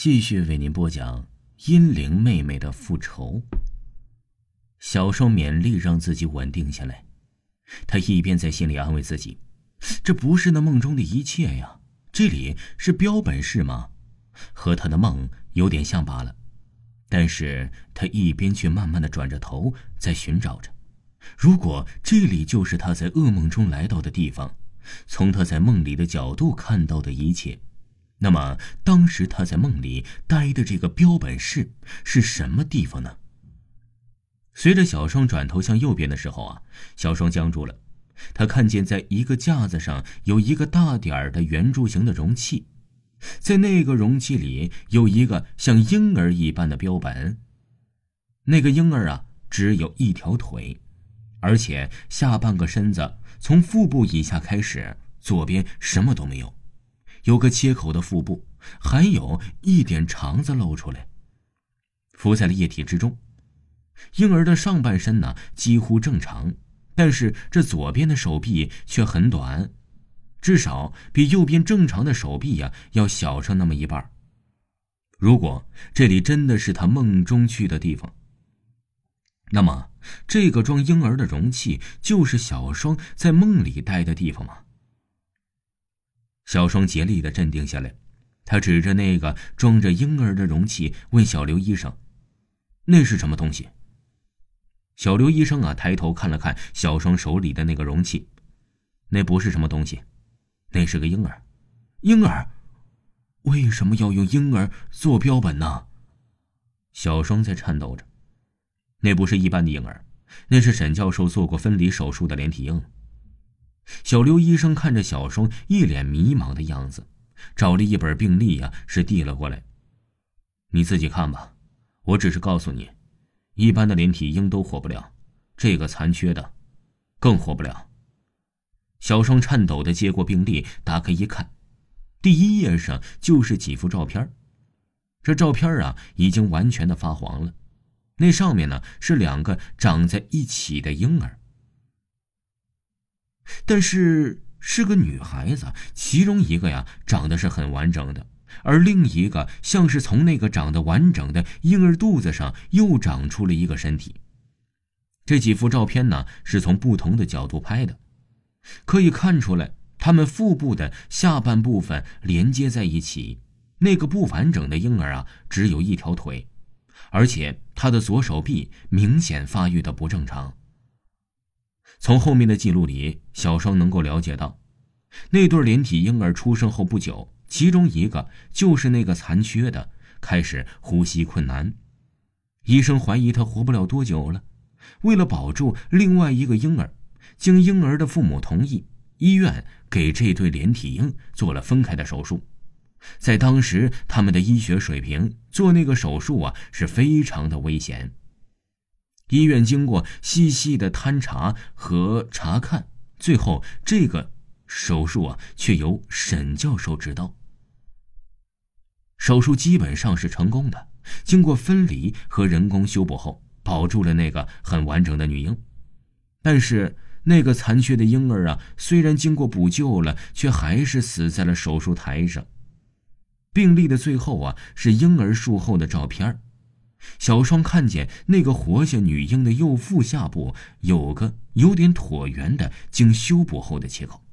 继续为您播讲《阴灵妹妹的复仇》。小双勉力让自己稳定下来，他一边在心里安慰自己：“这不是那梦中的一切呀，这里是标本室吗？和他的梦有点像罢了。”但是他一边却慢慢的转着头，在寻找着：如果这里就是他在噩梦中来到的地方，从他在梦里的角度看到的一切。那么，当时他在梦里待的这个标本室是什么地方呢？随着小双转头向右边的时候啊，小双僵住了。他看见在一个架子上有一个大点儿的圆柱形的容器，在那个容器里有一个像婴儿一般的标本。那个婴儿啊，只有一条腿，而且下半个身子从腹部以下开始，左边什么都没有。有个切口的腹部，还有一点肠子露出来，浮在了液体之中。婴儿的上半身呢几乎正常，但是这左边的手臂却很短，至少比右边正常的手臂呀要小上那么一半。如果这里真的是他梦中去的地方，那么这个装婴儿的容器就是小双在梦里待的地方吗？小双竭力的镇定下来，他指着那个装着婴儿的容器问小刘医生：“那是什么东西？”小刘医生啊，抬头看了看小双手里的那个容器，那不是什么东西，那是个婴儿。婴儿，为什么要用婴儿做标本呢？小双在颤抖着。那不是一般的婴儿，那是沈教授做过分离手术的连体婴。小刘医生看着小双一脸迷茫的样子，找了一本病历呀，是递了过来。你自己看吧，我只是告诉你，一般的连体婴都活不了，这个残缺的，更活不了。小双颤抖的接过病历，打开一看，第一页上就是几幅照片。这照片啊，已经完全的发黄了，那上面呢是两个长在一起的婴儿。但是是个女孩子，其中一个呀长得是很完整的，而另一个像是从那个长得完整的婴儿肚子上又长出了一个身体。这几幅照片呢是从不同的角度拍的，可以看出来，他们腹部的下半部分连接在一起，那个不完整的婴儿啊只有一条腿，而且他的左手臂明显发育的不正常。从后面的记录里，小双能够了解到，那对连体婴儿出生后不久，其中一个就是那个残缺的，开始呼吸困难，医生怀疑他活不了多久了。为了保住另外一个婴儿，经婴儿的父母同意，医院给这对连体婴做了分开的手术。在当时，他们的医学水平做那个手术啊是非常的危险。医院经过细细的勘查和查看，最后这个手术啊，却由沈教授指导。手术基本上是成功的，经过分离和人工修补后，保住了那个很完整的女婴。但是那个残缺的婴儿啊，虽然经过补救了，却还是死在了手术台上。病历的最后啊，是婴儿术后的照片小双看见那个活下女婴的右腹下部有个有点椭圆的经修补后的切口，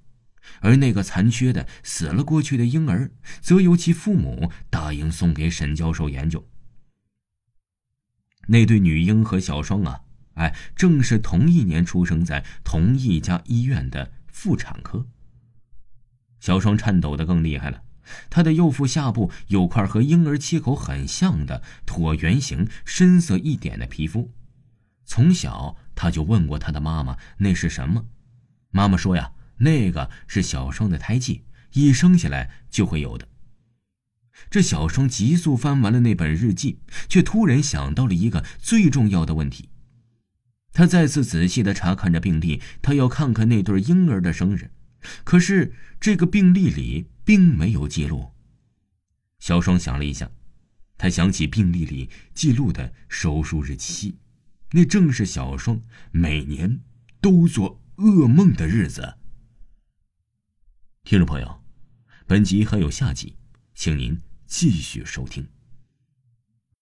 而那个残缺的死了过去的婴儿，则由其父母答应送给沈教授研究。那对女婴和小双啊，哎，正是同一年出生在同一家医院的妇产科。小双颤抖的更厉害了。他的右腹下部有块和婴儿切口很像的椭圆形、深色一点的皮肤。从小他就问过他的妈妈那是什么，妈妈说呀，那个是小双的胎记，一生下来就会有的。这小双急速翻完了那本日记，却突然想到了一个最重要的问题。他再次仔细的查看着病历，他要看看那对婴儿的生日。可是这个病历里并没有记录。小双想了一下，他想起病历里记录的手术日期，那正是小双每年都做噩梦的日子。听众朋友，本集还有下集，请您继续收听。